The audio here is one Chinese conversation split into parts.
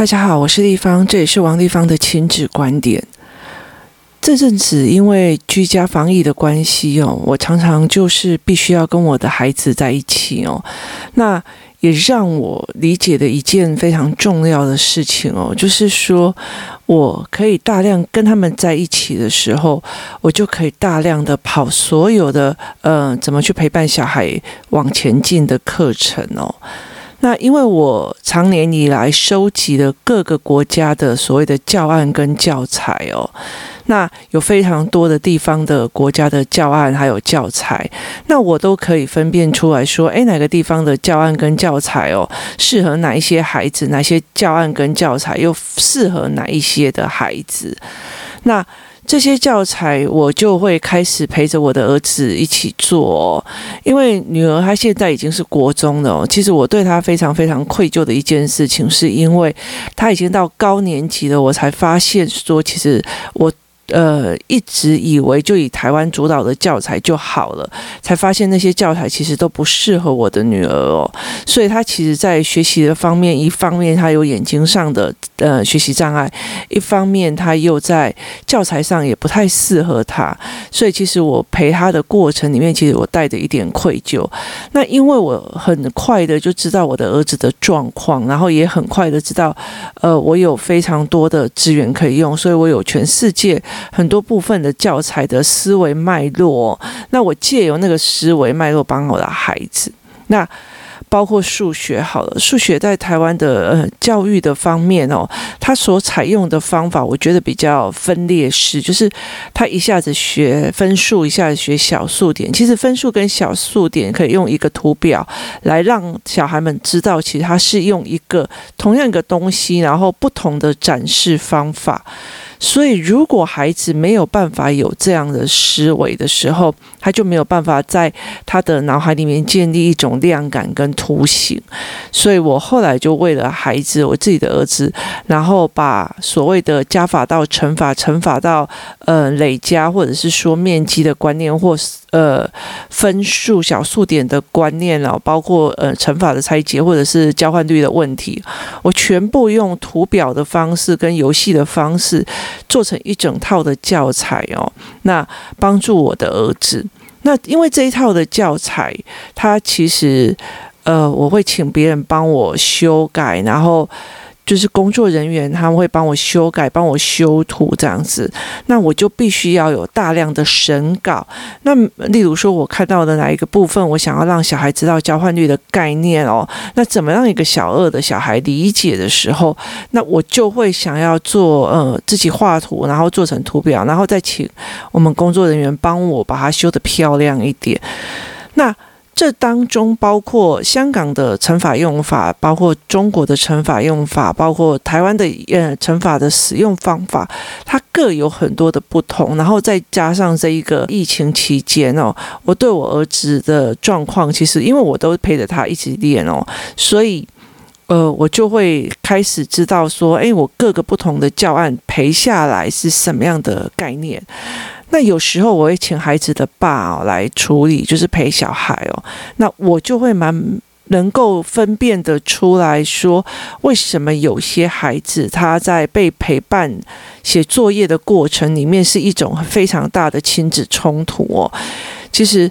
大家好，我是丽芳，这也是王丽芳的亲子观点。这阵子因为居家防疫的关系哦，我常常就是必须要跟我的孩子在一起哦。那也让我理解的一件非常重要的事情哦，就是说我可以大量跟他们在一起的时候，我就可以大量的跑所有的呃，怎么去陪伴小孩往前进的课程哦。那因为我长年以来收集了各个国家的所谓的教案跟教材哦，那有非常多的地方的国家的教案还有教材，那我都可以分辨出来说，诶，哪个地方的教案跟教材哦，适合哪一些孩子，哪些教案跟教材又适合哪一些的孩子，那。这些教材我就会开始陪着我的儿子一起做，因为女儿她现在已经是国中了。其实我对她非常非常愧疚的一件事情，是因为她已经到高年级了，我才发现说，其实我。呃，一直以为就以台湾主导的教材就好了，才发现那些教材其实都不适合我的女儿哦。所以她其实，在学习的方面，一方面她有眼睛上的呃学习障碍，一方面她又在教材上也不太适合她。所以其实我陪她的过程里面，其实我带着一点愧疚。那因为我很快的就知道我的儿子的状况，然后也很快的知道，呃，我有非常多的资源可以用，所以我有全世界。很多部分的教材的思维脉络，那我借由那个思维脉络帮我的孩子，那包括数学好了，数学在台湾的呃教育的方面哦，他所采用的方法，我觉得比较分裂式，就是他一下子学分数，一下子学小数点。其实分数跟小数点可以用一个图表来让小孩们知道，其实他是用一个同样一个东西，然后不同的展示方法。所以，如果孩子没有办法有这样的思维的时候，他就没有办法在他的脑海里面建立一种量感跟图形。所以我后来就为了孩子，我自己的儿子，然后把所谓的加法到乘法，乘法到呃累加，或者是说面积的观念，或是呃分数小数点的观念，然后包括呃乘法的拆解，或者是交换率的问题，我全部用图表的方式跟游戏的方式。做成一整套的教材哦，那帮助我的儿子。那因为这一套的教材，它其实呃，我会请别人帮我修改，然后。就是工作人员，他们会帮我修改、帮我修图这样子，那我就必须要有大量的审稿。那例如说，我看到的哪一个部分，我想要让小孩知道交换率的概念哦，那怎么让一个小二的小孩理解的时候，那我就会想要做呃自己画图，然后做成图表，然后再请我们工作人员帮我把它修得漂亮一点。那这当中包括香港的乘法用法，包括中国的乘法用法，包括台湾的呃乘法的使用方法，它各有很多的不同。然后再加上这一个疫情期间哦，我对我儿子的状况，其实因为我都陪着他一起练哦，所以呃，我就会开始知道说，哎，我各个不同的教案陪下来是什么样的概念。那有时候我会请孩子的爸哦来处理，就是陪小孩哦。那我就会蛮能够分辨得出来说，为什么有些孩子他在被陪伴写作业的过程里面是一种非常大的亲子冲突哦。其实，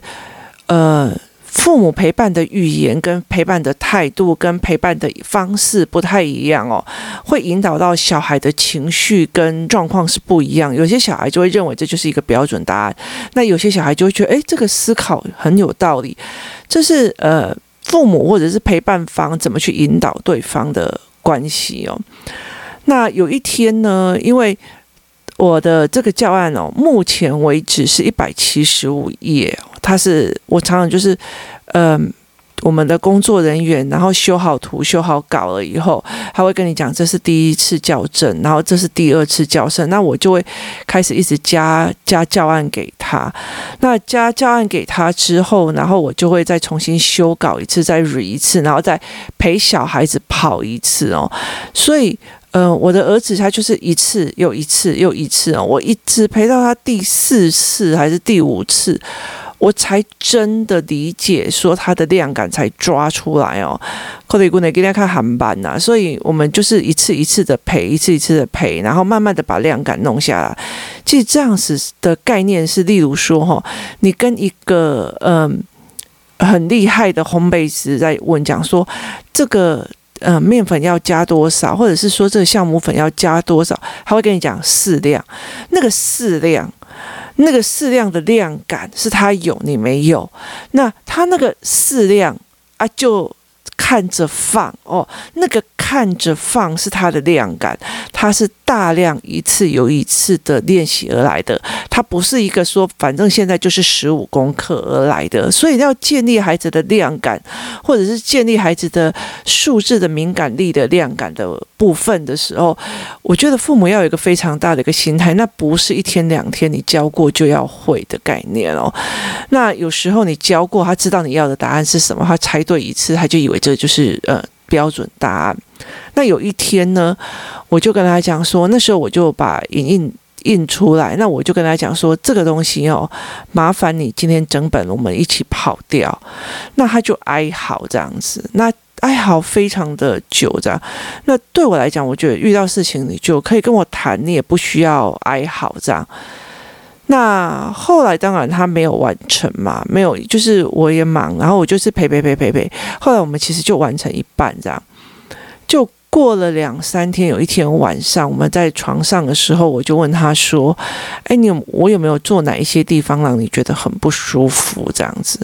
呃。父母陪伴的语言跟陪伴的态度跟陪伴的方式不太一样哦，会引导到小孩的情绪跟状况是不一样。有些小孩就会认为这就是一个标准答案，那有些小孩就会觉得，诶，这个思考很有道理。这是呃，父母或者是陪伴方怎么去引导对方的关系哦。那有一天呢，因为我的这个教案哦，目前为止是一百七十五页。他是我常常就是，嗯、我们的工作人员，然后修好图、修好稿了以后，他会跟你讲这是第一次校正，然后这是第二次校正，那我就会开始一直加加教案给他。那加教案给他之后，然后我就会再重新修稿一次，再 re 一次，然后再陪小孩子跑一次哦。所以，呃，我的儿子他就是一次又一次又一次哦，我一直陪到他第四次还是第五次。我才真的理解说它的量感才抓出来哦。可能姑娘给大家看韩版呐，所以我们就是一次一次的陪，一次一次的陪，然后慢慢的把量感弄下来。其实这样子的概念是，例如说哈，你跟一个嗯很厉害的烘焙师在问讲说这个。呃，面粉要加多少，或者是说这个酵母粉要加多少，他会跟你讲适量。那个适量，那个适量的量感是他有，你没有。那他那个适量啊，就。看着放哦，那个看着放是他的量感，他是大量一次又一次的练习而来的，他不是一个说反正现在就是十五功课而来的，所以要建立孩子的量感，或者是建立孩子的数字的敏感力的量感的部分的时候，我觉得父母要有一个非常大的一个心态，那不是一天两天你教过就要会的概念哦。那有时候你教过，他知道你要的答案是什么，他猜对一次，他就以为这就是呃标准答案。那有一天呢，我就跟他讲说，那时候我就把影印印出来，那我就跟他讲说，这个东西哦，麻烦你今天整本我们一起跑掉。那他就哀嚎这样子，那。哀嚎非常的久，这样。那对我来讲，我觉得遇到事情你就可以跟我谈，你也不需要哀嚎这样。那后来当然他没有完成嘛，没有，就是我也忙，然后我就是陪陪陪陪陪。后来我们其实就完成一半这样，就。过了两三天，有一天晚上，我们在床上的时候，我就问他说：“哎，你有我有没有做哪一些地方让你觉得很不舒服？”这样子，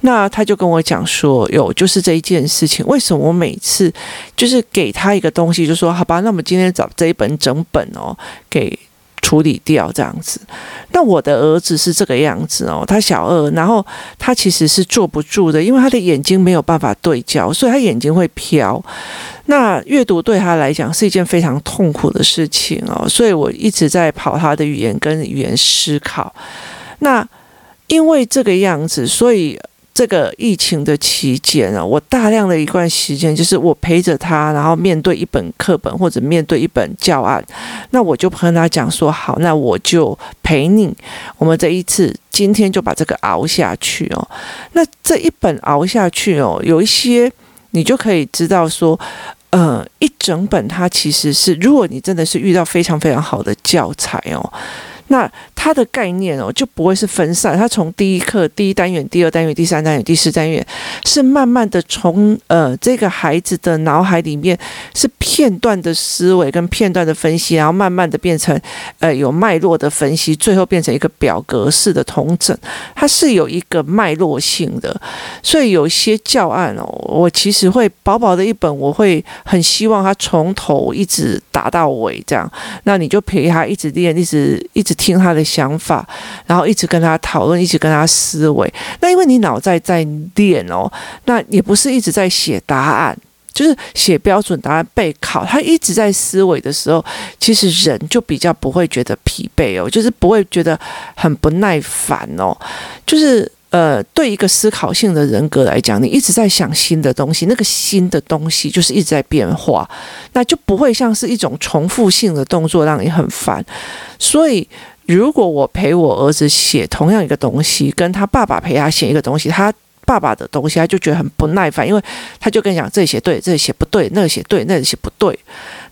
那他就跟我讲说：“有，就是这一件事情。为什么我每次就是给他一个东西，就说好吧，那我们今天找这一本整本哦，给。”处理掉这样子，那我的儿子是这个样子哦，他小二，然后他其实是坐不住的，因为他的眼睛没有办法对焦，所以他眼睛会飘。那阅读对他来讲是一件非常痛苦的事情哦，所以我一直在跑他的语言跟语言思考。那因为这个样子，所以。这个疫情的期间啊，我大量的一段时间就是我陪着他，然后面对一本课本或者面对一本教案，那我就跟他讲说：好，那我就陪你，我们这一次今天就把这个熬下去哦。那这一本熬下去哦，有一些你就可以知道说，呃，一整本它其实是，如果你真的是遇到非常非常好的教材哦。那它的概念哦，就不会是分散。它从第一课、第一单元、第二单元、第三单元、第四单元，是慢慢的从呃这个孩子的脑海里面是片段的思维跟片段的分析，然后慢慢的变成呃有脉络的分析，最后变成一个表格式的统整。它是有一个脉络性的，所以有些教案哦，我其实会薄薄的一本，我会很希望他从头一直打到尾这样。那你就陪他一直练，一直一直。听他的想法，然后一直跟他讨论，一直跟他思维。那因为你脑袋在练哦，那也不是一直在写答案，就是写标准答案备考。他一直在思维的时候，其实人就比较不会觉得疲惫哦，就是不会觉得很不耐烦哦，就是。呃，对一个思考性的人格来讲，你一直在想新的东西，那个新的东西就是一直在变化，那就不会像是一种重复性的动作让你很烦。所以，如果我陪我儿子写同样一个东西，跟他爸爸陪他写一个东西，他爸爸的东西他就觉得很不耐烦，因为他就跟你讲这写对，这写不对，那写对，那写不对。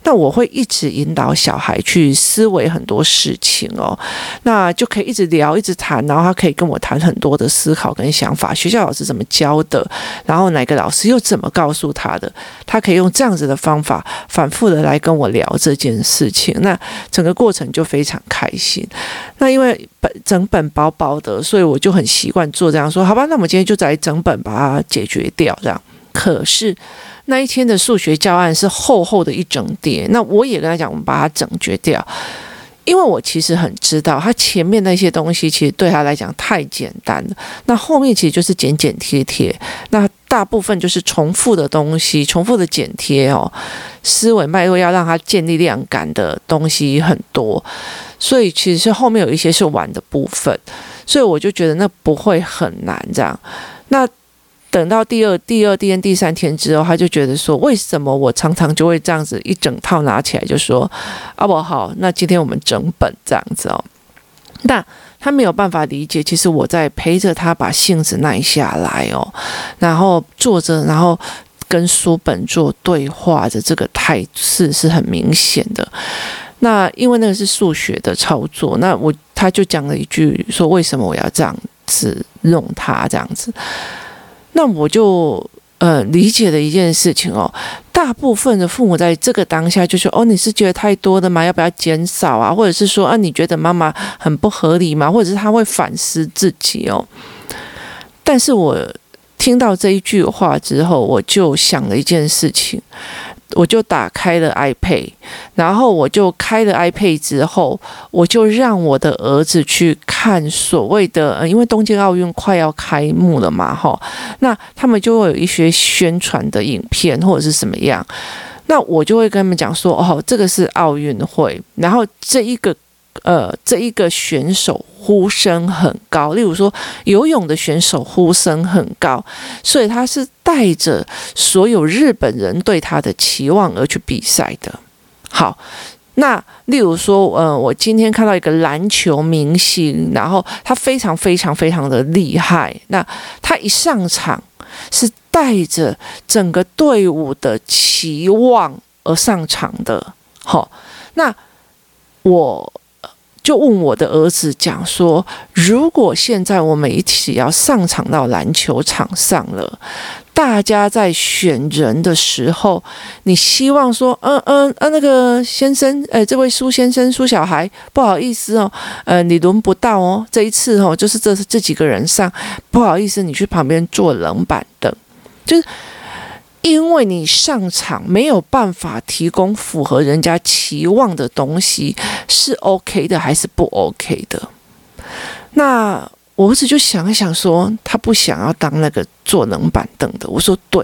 那我会一直引导小孩去思维很多事情哦，那就可以一直聊，一直谈，然后他可以跟我谈很多的思考跟想法。学校老师怎么教的，然后哪个老师又怎么告诉他的，他可以用这样子的方法反复的来跟我聊这件事情。那整个过程就非常开心。那因为本整本薄薄的，所以我就很习惯做这样说。好吧，那我们今天就在整本把它解决掉，这样。可是。那一天的数学教案是厚厚的一整叠，那我也跟他讲，我们把它整绝掉，因为我其实很知道，他前面那些东西其实对他来讲太简单了，那后面其实就是剪剪贴贴，那大部分就是重复的东西，重复的剪贴哦，思维脉络要让他建立量感的东西很多，所以其实是后面有一些是玩的部分，所以我就觉得那不会很难这样，那。等到第二、第二天、第三天之后，他就觉得说：“为什么我常常就会这样子一整套拿起来，就说啊，不好，那今天我们整本这样子哦。”那他没有办法理解，其实我在陪着他把性子耐下来哦，然后坐着，然后跟书本做对话的这个态势是很明显的。那因为那个是数学的操作，那我他就讲了一句说，为什么我要这样子弄它这样子？那我就呃理解了一件事情哦，大部分的父母在这个当下就说哦，你是觉得太多的吗？要不要减少啊？或者是说啊，你觉得妈妈很不合理吗？或者是他会反思自己哦。但是我听到这一句话之后，我就想了一件事情。我就打开了 iPad，然后我就开了 iPad 之后，我就让我的儿子去看所谓的，因为东京奥运快要开幕了嘛，哈，那他们就会有一些宣传的影片或者是什么样，那我就会跟他们讲说，哦，这个是奥运会，然后这一个。呃，这一个选手呼声很高，例如说游泳的选手呼声很高，所以他是带着所有日本人对他的期望而去比赛的。好，那例如说，呃，我今天看到一个篮球明星，然后他非常非常非常的厉害，那他一上场是带着整个队伍的期望而上场的。好，那我。就问我的儿子讲说，如果现在我们一起要上场到篮球场上了，大家在选人的时候，你希望说，嗯嗯嗯，那个先生，呃，这位苏先生、苏小孩，不好意思哦，呃，你轮不到哦，这一次哦，就是这这几个人上，不好意思，你去旁边坐冷板凳，就是。因为你上场没有办法提供符合人家期望的东西，是 OK 的还是不 OK 的？那我儿子就想一想说，他不想要当那个坐冷板凳的。我说对，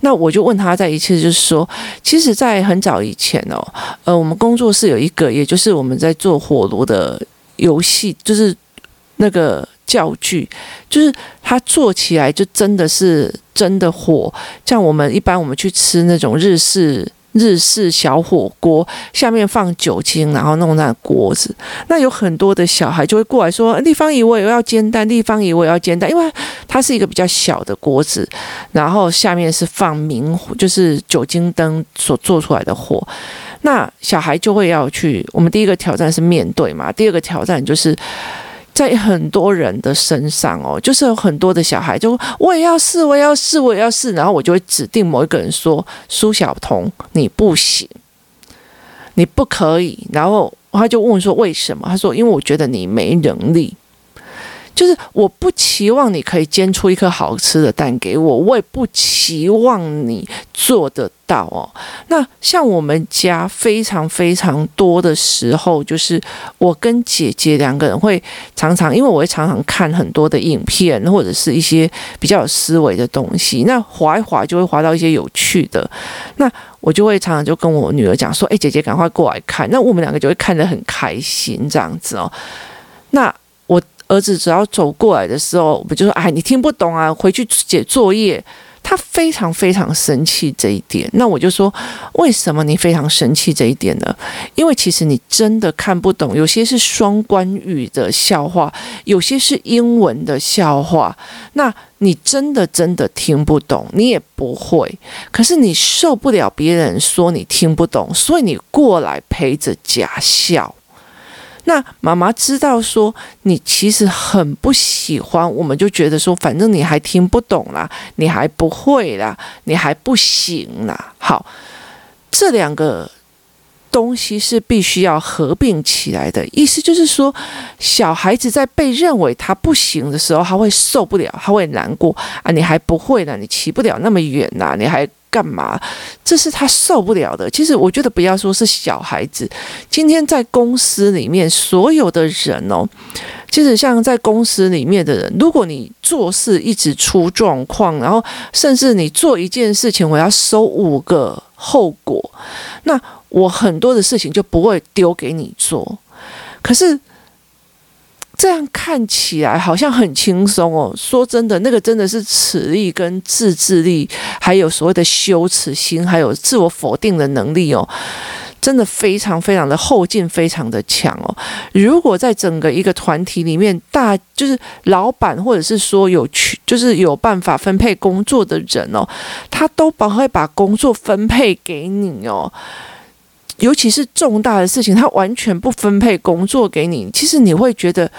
那我就问他在一次，就是说，其实，在很早以前哦，呃，我们工作室有一个，也就是我们在做火炉的游戏，就是那个。教具就是它做起来就真的是真的火，像我们一般我们去吃那种日式日式小火锅，下面放酒精，然后弄那锅子，那有很多的小孩就会过来说：“立方姨，我也要煎蛋，立方姨，我也要煎蛋。”因为它是一个比较小的锅子，然后下面是放明火，就是酒精灯所做出来的火，那小孩就会要去。我们第一个挑战是面对嘛，第二个挑战就是。在很多人的身上哦，就是有很多的小孩就我也要试，我也要试，我也要试，然后我就会指定某一个人说：“苏晓彤，你不行，你不可以。”然后他就问说：“为什么？”他说：“因为我觉得你没能力。”就是我不期望你可以煎出一颗好吃的蛋给我，我也不期望你做得到哦。那像我们家非常非常多的时候，就是我跟姐姐两个人会常常，因为我会常常看很多的影片或者是一些比较有思维的东西，那滑一滑就会滑到一些有趣的，那我就会常常就跟我女儿讲说：“哎，姐姐赶快过来看。”那我们两个就会看得很开心这样子哦。那。儿子只要走过来的时候，我就说：“哎，你听不懂啊，回去写作业。”他非常非常生气这一点。那我就说：“为什么你非常生气这一点呢？因为其实你真的看不懂，有些是双关语的笑话，有些是英文的笑话。那你真的真的听不懂，你也不会。可是你受不了别人说你听不懂，所以你过来陪着假笑。”那妈妈知道说你其实很不喜欢，我们就觉得说，反正你还听不懂啦，你还不会啦，你还不行啦。好，这两个东西是必须要合并起来的，意思就是说，小孩子在被认为他不行的时候，他会受不了，他会难过啊，你还不会呢，你骑不了那么远呐，你还。干嘛？这是他受不了的。其实我觉得不要说是小孩子，今天在公司里面所有的人哦，其实像在公司里面的人，如果你做事一直出状况，然后甚至你做一件事情，我要收五个后果，那我很多的事情就不会丢给你做。可是。这样看起来好像很轻松哦。说真的，那个真的是耻力跟自制力，还有所谓的羞耻心，还有自我否定的能力哦。真的非常非常的后劲，非常的强哦。如果在整个一个团体里面，大就是老板或者是说有去就是有办法分配工作的人哦，他都不会把工作分配给你哦。尤其是重大的事情，他完全不分配工作给你，其实你会觉得。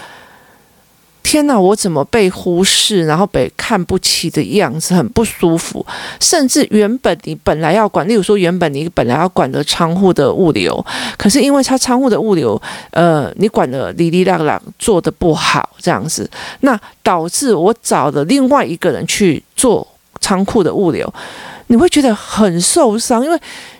天哪，我怎么被忽视，然后被看不起的样子，很不舒服。甚至原本你本来要管，例如说原本你本来要管的仓库的物流，可是因为他仓库的物流，呃，你管的哩哩啦啦做的不好，这样子，那导致我找了另外一个人去做仓库的物流，你会觉得很受伤，因为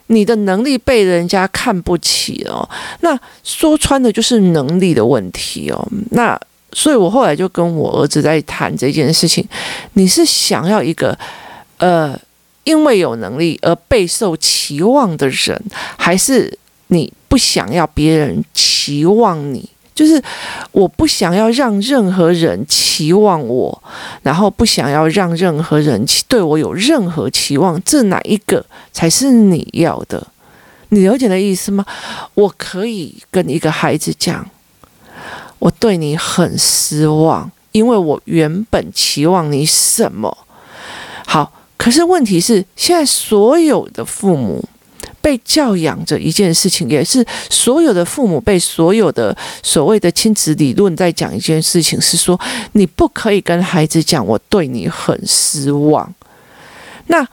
你的能力被人家看不起哦。那说穿的就是能力的问题哦。那所以我后来就跟我儿子在谈这件事情，你是想要一个，呃，因为有能力而备受期望的人，还是你不想要别人期望你？就是我不想要让任何人期望我，然后不想要让任何人对我有任何期望，这哪一个才是你要的？你了解的意思吗？我可以跟一个孩子讲。我对你很失望，因为我原本期望你什么？好，可是问题是，现在所有的父母被教养着一件事情，也是所有的父母被所有的所谓的亲子理论在讲一件事情，是说你不可以跟孩子讲我对你很失望。那。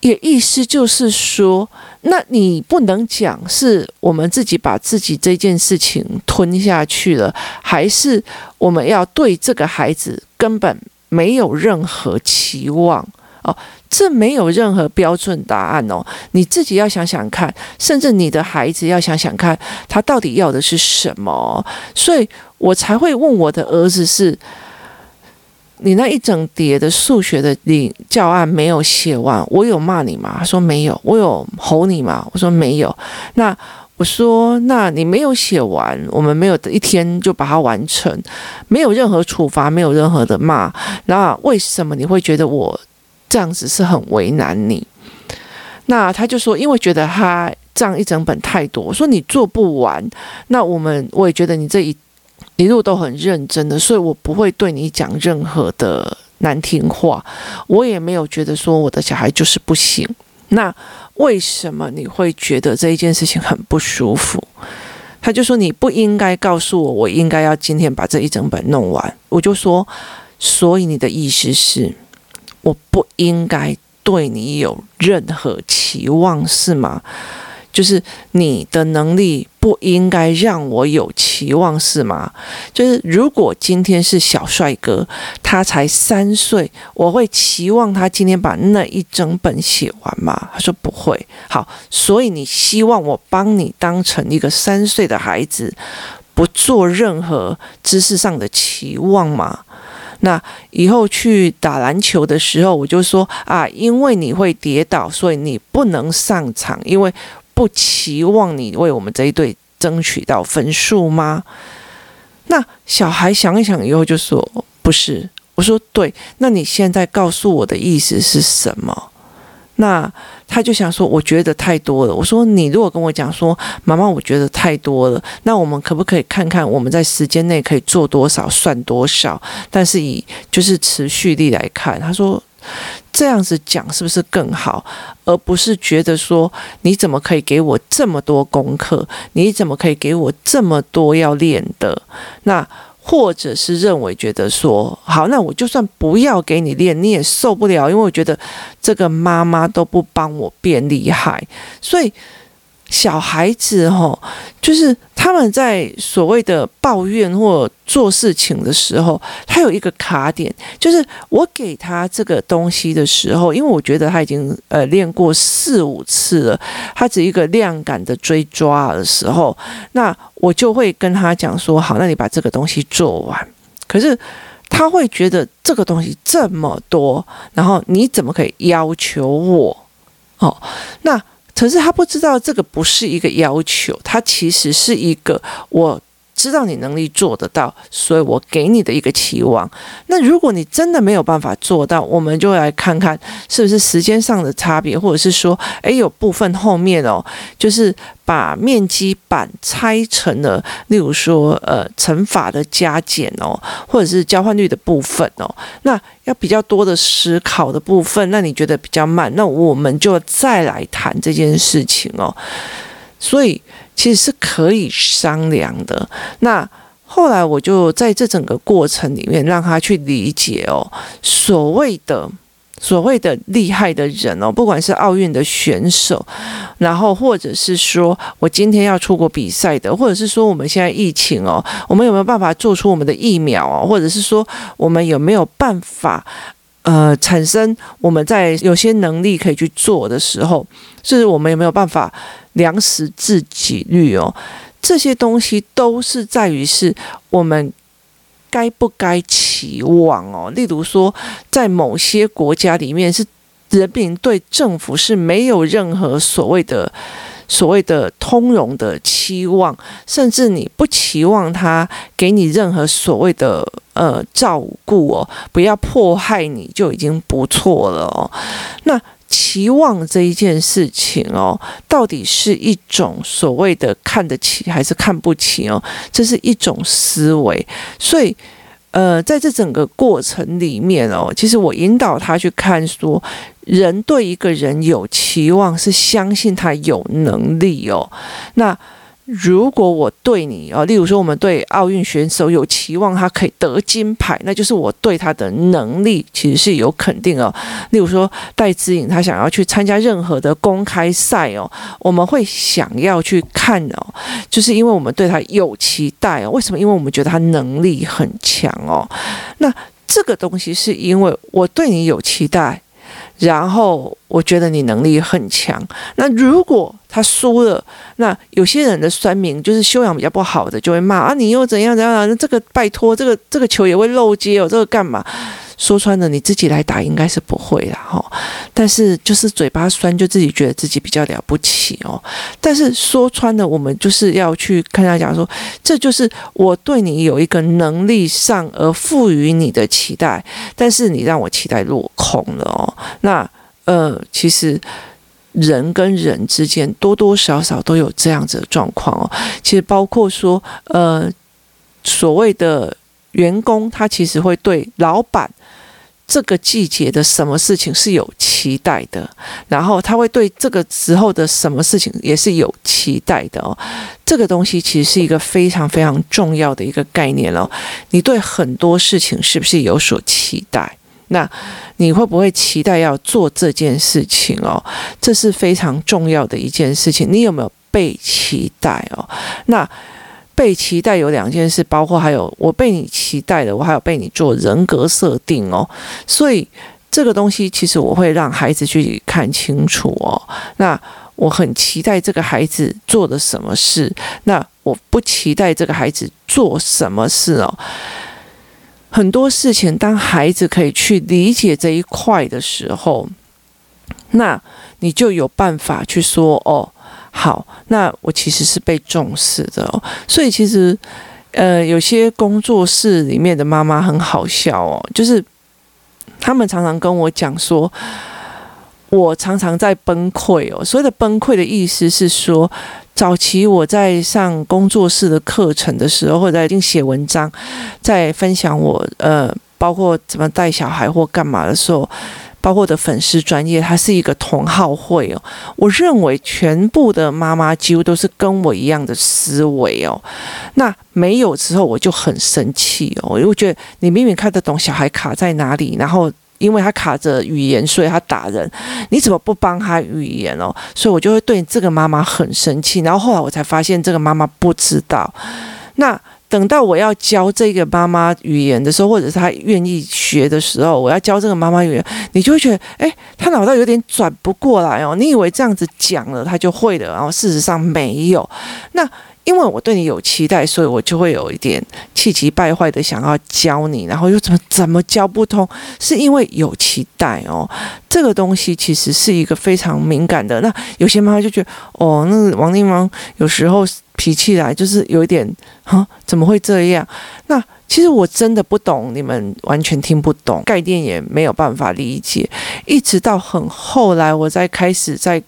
也意思就是说，那你不能讲是我们自己把自己这件事情吞下去了，还是我们要对这个孩子根本没有任何期望哦？这没有任何标准答案哦，你自己要想想看，甚至你的孩子要想想看，他到底要的是什么？所以我才会问我的儿子是。你那一整叠的数学的教案没有写完，我有骂你吗？他说没有。我有吼你吗？我说没有。那我说，那你没有写完，我们没有一天就把它完成，没有任何处罚，没有任何的骂。那为什么你会觉得我这样子是很为难你？那他就说，因为觉得他这样一整本太多。我说你做不完，那我们我也觉得你这一。一路都很认真的，所以我不会对你讲任何的难听话，我也没有觉得说我的小孩就是不行。那为什么你会觉得这一件事情很不舒服？他就说你不应该告诉我，我应该要今天把这一整本弄完。我就说，所以你的意思是，我不应该对你有任何期望，是吗？就是你的能力不应该让我有期望，是吗？就是如果今天是小帅哥，他才三岁，我会期望他今天把那一整本写完吗？他说不会。好，所以你希望我帮你当成一个三岁的孩子，不做任何知识上的期望吗？那以后去打篮球的时候，我就说啊，因为你会跌倒，所以你不能上场，因为。不期望你为我们这一队争取到分数吗？那小孩想一想以后就说不是。我说对。那你现在告诉我的意思是什么？那他就想说，我觉得太多了。我说你如果跟我讲说，妈妈，我觉得太多了，那我们可不可以看看我们在时间内可以做多少算多少？但是以就是持续力来看，他说。这样子讲是不是更好？而不是觉得说，你怎么可以给我这么多功课？你怎么可以给我这么多要练的？那或者是认为觉得说，好，那我就算不要给你练，你也受不了，因为我觉得这个妈妈都不帮我变厉害，所以。小孩子哦，就是他们在所谓的抱怨或做事情的时候，他有一个卡点，就是我给他这个东西的时候，因为我觉得他已经呃练过四五次了，他只一个量感的追抓的时候，那我就会跟他讲说，好，那你把这个东西做完。可是他会觉得这个东西这么多，然后你怎么可以要求我？哦，那。可是他不知道这个不是一个要求，他其实是一个我知道你能力做得到，所以我给你的一个期望。那如果你真的没有办法做到，我们就来看看是不是时间上的差别，或者是说，诶，有部分后面哦，就是把面积板拆成了，例如说，呃，乘法的加减哦，或者是交换率的部分哦，那要比较多的思考的部分，那你觉得比较慢，那我们就再来谈这件事情哦。所以其实是可以商量的。那后来我就在这整个过程里面让他去理解哦，所谓的所谓的厉害的人哦，不管是奥运的选手，然后或者是说我今天要出国比赛的，或者是说我们现在疫情哦，我们有没有办法做出我们的疫苗哦，或者是说我们有没有办法？呃，产生我们在有些能力可以去做的时候，就是我们有没有办法粮食自给率哦？这些东西都是在于是我们该不该期望哦。例如说，在某些国家里面，是人民对政府是没有任何所谓的。所谓的通融的期望，甚至你不期望他给你任何所谓的呃照顾哦，不要迫害你就已经不错了哦。那期望这一件事情哦，到底是一种所谓的看得起还是看不起哦？这是一种思维，所以。呃，在这整个过程里面哦，其实我引导他去看说，人对一个人有期望，是相信他有能力哦。那如果我对你啊，例如说我们对奥运选手有期望，他可以得金牌，那就是我对他的能力其实是有肯定哦。例如说戴资颖，他想要去参加任何的公开赛哦，我们会想要去看哦，就是因为我们对他有期待哦。为什么？因为我们觉得他能力很强哦。那这个东西是因为我对你有期待。然后我觉得你能力很强。那如果他输了，那有些人的酸民就是修养比较不好的，就会骂啊，你又怎样怎样？那这个拜托，这个这个球也会漏接哦，这个干嘛？说穿了，你自己来打应该是不会啦哈。但是就是嘴巴酸，就自己觉得自己比较了不起哦。但是说穿了，我们就是要去跟他讲说，这就是我对你有一个能力上而赋予你的期待，但是你让我期待落空了哦。那呃，其实人跟人之间多多少少都有这样子的状况哦。其实包括说呃，所谓的。员工他其实会对老板这个季节的什么事情是有期待的，然后他会对这个时候的什么事情也是有期待的哦。这个东西其实是一个非常非常重要的一个概念哦。你对很多事情是不是有所期待？那你会不会期待要做这件事情哦？这是非常重要的一件事情。你有没有被期待哦？那。被期待有两件事，包括还有我被你期待的，我还有被你做人格设定哦。所以这个东西其实我会让孩子去看清楚哦。那我很期待这个孩子做的什么事，那我不期待这个孩子做什么事哦。很多事情，当孩子可以去理解这一块的时候，那你就有办法去说哦。好，那我其实是被重视的，所以其实，呃，有些工作室里面的妈妈很好笑哦，就是他们常常跟我讲说，我常常在崩溃哦。所谓的崩溃的意思是说，早期我在上工作室的课程的时候，或者在写文章，在分享我呃，包括怎么带小孩或干嘛的时候。包括我的粉丝专业，它是一个同好会哦。我认为全部的妈妈几乎都是跟我一样的思维哦。那没有之后，我就很生气哦。因为我觉得你明明看得懂小孩卡在哪里，然后因为他卡着语言，所以他打人，你怎么不帮他语言哦？所以我就会对这个妈妈很生气。然后后来我才发现，这个妈妈不知道。那。等到我要教这个妈妈语言的时候，或者是他愿意学的时候，我要教这个妈妈语言，你就会觉得，哎，他脑袋有点转不过来哦。你以为这样子讲了，他就会了，然后事实上没有。那因为我对你有期待，所以我就会有一点气急败坏的想要教你，然后又怎么怎么教不通，是因为有期待哦。这个东西其实是一个非常敏感的。那有些妈妈就觉得，哦，那王丽芳有时候脾气来就是有一点，哈，怎么会这样？那。其实我真的不懂，你们完全听不懂，概念也没有办法理解。一直到很后来，我在开始在，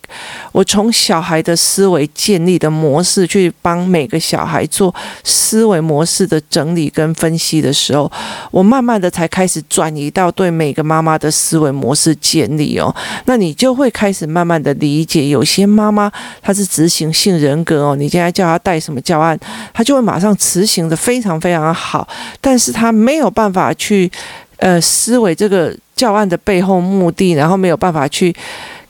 我从小孩的思维建立的模式去帮每个小孩做思维模式的整理跟分析的时候，我慢慢的才开始转移到对每个妈妈的思维模式建立哦。那你就会开始慢慢的理解，有些妈妈她是执行性人格哦，你现在叫她带什么教案，她就会马上执行的非常非常好。但是他没有办法去，呃，思维这个教案的背后目的，然后没有办法去。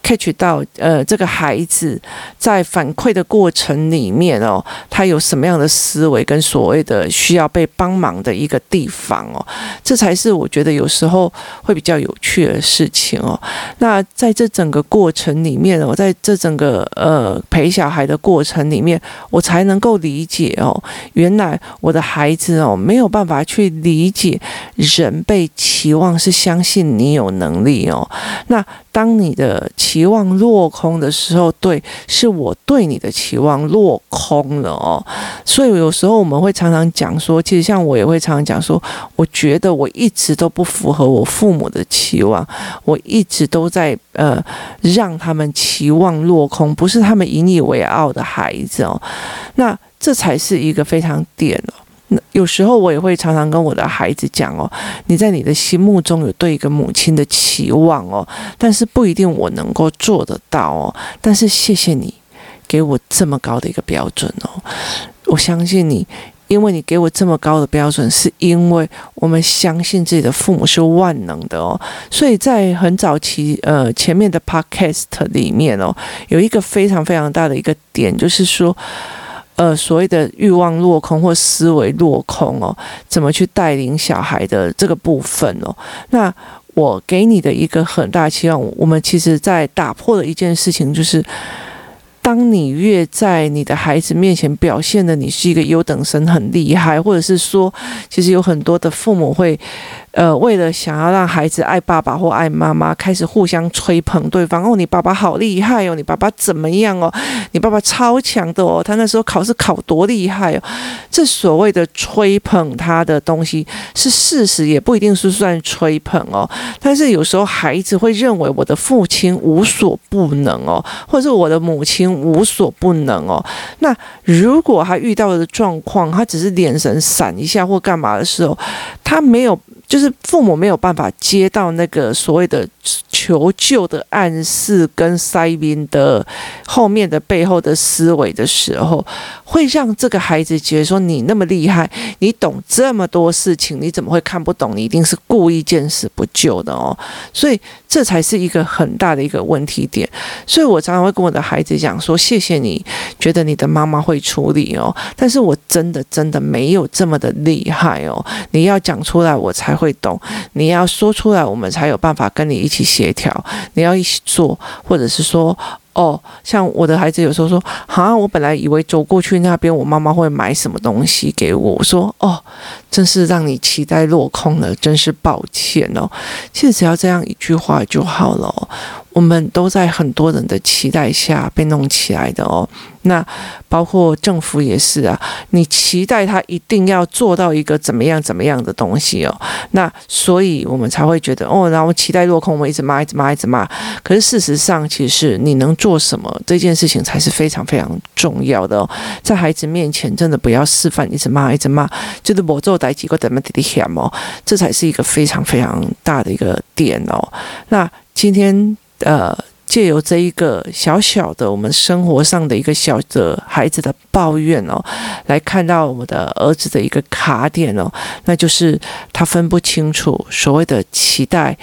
Catch 到呃，这个孩子在反馈的过程里面哦，他有什么样的思维跟所谓的需要被帮忙的一个地方哦，这才是我觉得有时候会比较有趣的事情哦。那在这整个过程里面我，在这整个呃陪小孩的过程里面，我才能够理解哦，原来我的孩子哦没有办法去理解人被期望是相信你有能力哦，那。当你的期期望落空的时候，对，是我对你的期望落空了哦。所以有时候我们会常常讲说，其实像我也会常常讲说，我觉得我一直都不符合我父母的期望，我一直都在呃让他们期望落空，不是他们引以为傲的孩子哦。那这才是一个非常点。有时候我也会常常跟我的孩子讲哦，你在你的心目中有对一个母亲的期望哦，但是不一定我能够做得到哦。但是谢谢你给我这么高的一个标准哦，我相信你，因为你给我这么高的标准，是因为我们相信自己的父母是万能的哦。所以在很早期呃前面的 podcast 里面哦，有一个非常非常大的一个点，就是说。呃，所谓的欲望落空或思维落空哦，怎么去带领小孩的这个部分哦？那我给你的一个很大期望，我们其实在打破的一件事情就是，当你越在你的孩子面前表现的你是一个优等生很厉害，或者是说，其实有很多的父母会。呃，为了想要让孩子爱爸爸或爱妈妈，开始互相吹捧对方。哦，你爸爸好厉害哦，你爸爸怎么样哦？你爸爸超强的哦，他那时候考试考多厉害哦。这所谓的吹捧他的东西是事实，也不一定是算吹捧哦。但是有时候孩子会认为我的父亲无所不能哦，或者是我的母亲无所不能哦。那如果他遇到的状况，他只是眼神闪一下或干嘛的时候，他没有。就是父母没有办法接到那个所谓的求救的暗示跟塞宾的后面的背后的思维的时候，会让这个孩子觉得说，你那么厉害，你懂这么多事情，你怎么会看不懂？你一定是故意见死不救的哦。所以这才是一个很大的一个问题点。所以我常常会跟我的孩子讲说，谢谢你觉得你的妈妈会处理哦，但是我真的真的没有这么的厉害哦。你要讲出来，我才。会懂，你要说出来，我们才有办法跟你一起协调。你要一起做，或者是说，哦，像我的孩子有时候说，好我本来以为走过去那边，我妈妈会买什么东西给我。我说，哦，真是让你期待落空了，真是抱歉哦。其实只要这样一句话就好了。我们都在很多人的期待下被弄起来的哦。那包括政府也是啊，你期待他一定要做到一个怎么样怎么样的东西哦。那所以我们才会觉得哦，然后期待落空，我们一直骂，一直骂，一直骂。可是事实上，其实你能做什么这件事情才是非常非常重要的哦。在孩子面前，真的不要示范一直骂，一直骂，就是我做代几个怎么滴滴响哦，这才是一个非常非常大的一个点哦。那今天。呃，借由这一个小小的我们生活上的一个小的孩子的抱怨哦，来看到我们的儿子的一个卡点哦，那就是他分不清楚所谓的期待。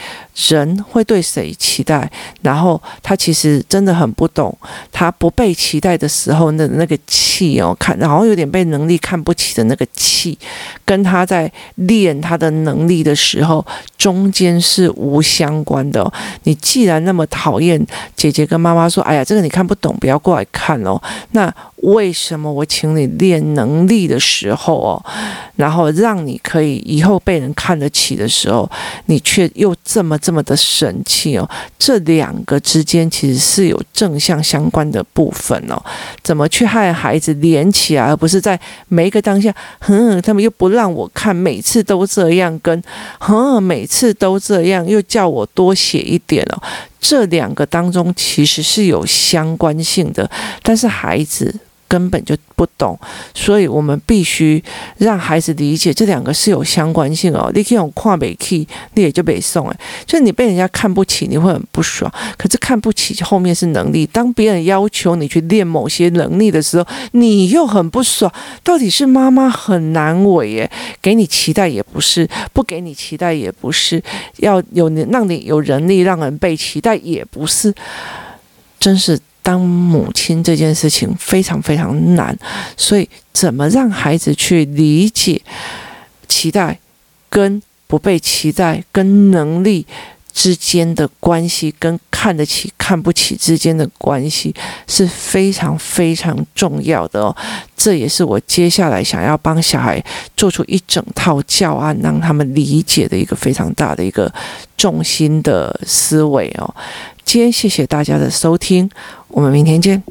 人会对谁期待？然后他其实真的很不懂，他不被期待的时候，那那个气哦，看然后有点被能力看不起的那个气，跟他在练他的能力的时候，中间是无相关的。你既然那么讨厌姐姐跟妈妈说：“哎呀，这个你看不懂，不要过来看哦。”那为什么我请你练能力的时候哦，然后让你可以以后被人看得起的时候，你却又这么这么的生气哦？这两个之间其实是有正向相关的部分哦。怎么去害孩子连起来，而不是在每一个当下，哼，他们又不让我看，每次都这样跟，哼，每次都这样，又叫我多写一点哦。这两个当中其实是有相关性的，但是孩子。根本就不懂，所以我们必须让孩子理解这两个是有相关性哦。你可以用跨北 key，你也就北送哎，就你被人家看不起，你会很不爽。可是看不起后面是能力，当别人要求你去练某些能力的时候，你又很不爽。到底是妈妈很难为耶，给你期待也不是，不给你期待也不是，要有你让你有能力让人被期待也不是，真是。当母亲这件事情非常非常难，所以怎么让孩子去理解期待跟不被期待跟能力之间的关系，跟看得起看不起之间的关系是非常非常重要的哦。这也是我接下来想要帮小孩做出一整套教案，让他们理解的一个非常大的一个重心的思维哦。今天谢谢大家的收听，我们明天见。